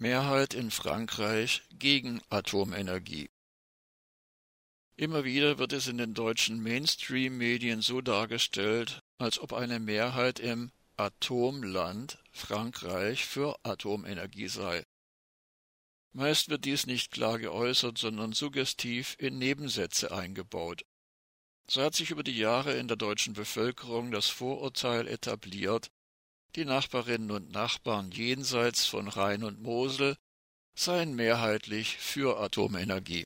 Mehrheit in Frankreich gegen Atomenergie. Immer wieder wird es in den deutschen Mainstream-Medien so dargestellt, als ob eine Mehrheit im Atomland Frankreich für Atomenergie sei. Meist wird dies nicht klar geäußert, sondern suggestiv in Nebensätze eingebaut. So hat sich über die Jahre in der deutschen Bevölkerung das Vorurteil etabliert, die Nachbarinnen und Nachbarn jenseits von Rhein und Mosel seien mehrheitlich für Atomenergie.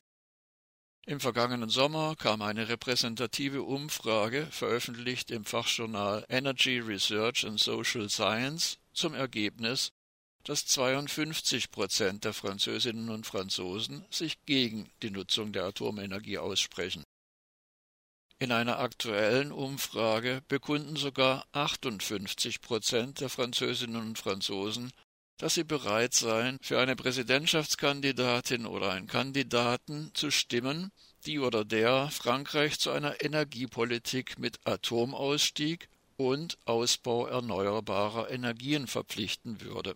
Im vergangenen Sommer kam eine repräsentative Umfrage, veröffentlicht im Fachjournal Energy Research and Social Science, zum Ergebnis, dass 52 Prozent der Französinnen und Franzosen sich gegen die Nutzung der Atomenergie aussprechen. In einer aktuellen Umfrage bekunden sogar 58 Prozent der Französinnen und Franzosen, dass sie bereit seien, für eine Präsidentschaftskandidatin oder einen Kandidaten zu stimmen, die oder der Frankreich zu einer Energiepolitik mit Atomausstieg und Ausbau erneuerbarer Energien verpflichten würde.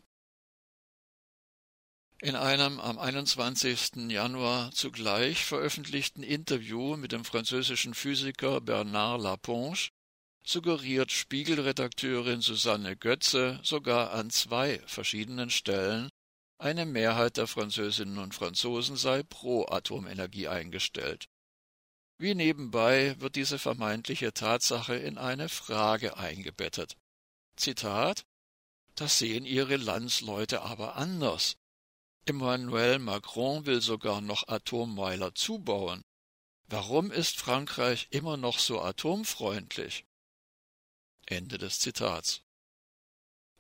In einem am 21. Januar zugleich veröffentlichten Interview mit dem französischen Physiker Bernard Laponge suggeriert Spiegelredakteurin Susanne Götze sogar an zwei verschiedenen Stellen, eine Mehrheit der Französinnen und Franzosen sei pro Atomenergie eingestellt. Wie nebenbei wird diese vermeintliche Tatsache in eine Frage eingebettet. Zitat Das sehen ihre Landsleute aber anders. Emmanuel Macron will sogar noch Atommeiler zubauen. Warum ist Frankreich immer noch so atomfreundlich? Ende des Zitats.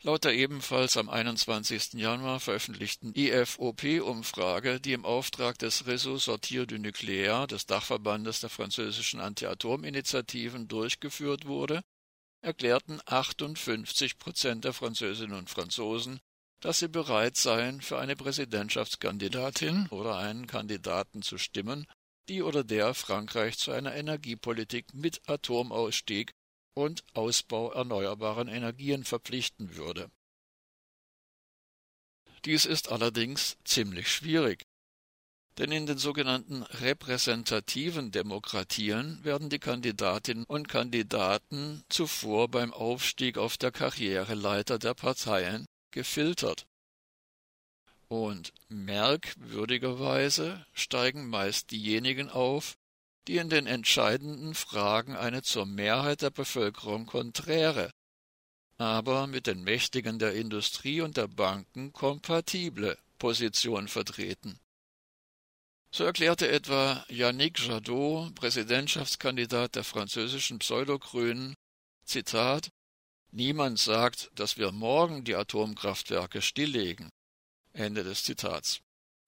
Laut der ebenfalls am 21. Januar veröffentlichten IFOP-Umfrage, die im Auftrag des Réseau Sortir du Nucléaire des Dachverbandes der französischen Anti-Atom-Initiativen durchgeführt wurde, erklärten 58 Prozent der Französinnen und Franzosen, dass sie bereit seien, für eine Präsidentschaftskandidatin oder einen Kandidaten zu stimmen, die oder der Frankreich zu einer Energiepolitik mit Atomausstieg und Ausbau erneuerbaren Energien verpflichten würde. Dies ist allerdings ziemlich schwierig, denn in den sogenannten repräsentativen Demokratien werden die Kandidatinnen und Kandidaten zuvor beim Aufstieg auf der Karriereleiter der Parteien gefiltert. Und merkwürdigerweise steigen meist diejenigen auf, die in den entscheidenden Fragen eine zur Mehrheit der Bevölkerung konträre, aber mit den Mächtigen der Industrie und der Banken kompatible Position vertreten. So erklärte etwa Yannick Jadot, Präsidentschaftskandidat der französischen Pseudogrünen, Zitat Niemand sagt, dass wir morgen die Atomkraftwerke stilllegen. Ende des Zitats.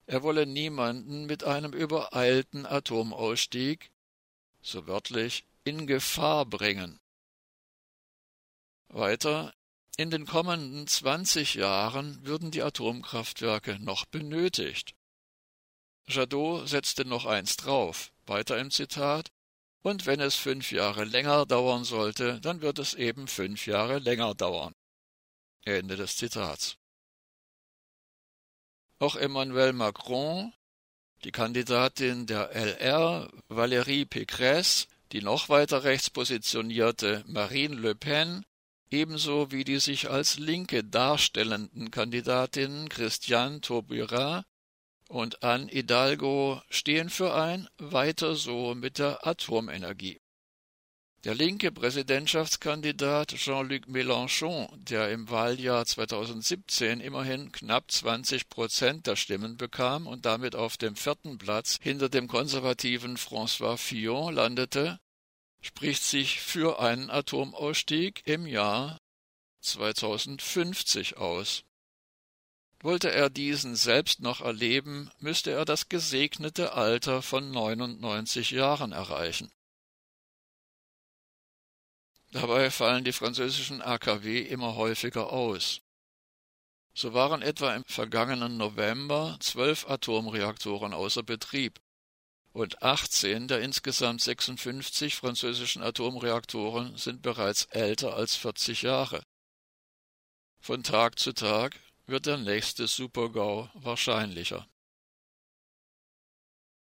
Er wolle niemanden mit einem übereilten Atomausstieg, so wörtlich, in Gefahr bringen. Weiter, in den kommenden zwanzig Jahren würden die Atomkraftwerke noch benötigt. Jadot setzte noch eins drauf, weiter im Zitat, und wenn es fünf Jahre länger dauern sollte, dann wird es eben fünf Jahre länger dauern. Ende des Zitats. Auch Emmanuel Macron, die Kandidatin der LR, Valérie Pécresse, die noch weiter rechts positionierte Marine Le Pen, ebenso wie die sich als Linke darstellenden Kandidatinnen Christiane Taubira und Anne Hidalgo stehen für ein Weiter so mit der Atomenergie. Der linke Präsidentschaftskandidat Jean-Luc Mélenchon, der im Wahljahr 2017 immerhin knapp 20 Prozent der Stimmen bekam und damit auf dem vierten Platz hinter dem konservativen François Fillon landete, spricht sich für einen Atomausstieg im Jahr 2050 aus. Wollte er diesen selbst noch erleben, müsste er das gesegnete Alter von 99 Jahren erreichen. Dabei fallen die französischen AKW immer häufiger aus. So waren etwa im vergangenen November zwölf Atomreaktoren außer Betrieb und 18 der insgesamt 56 französischen Atomreaktoren sind bereits älter als 40 Jahre. Von Tag zu Tag wird der nächste Supergau wahrscheinlicher.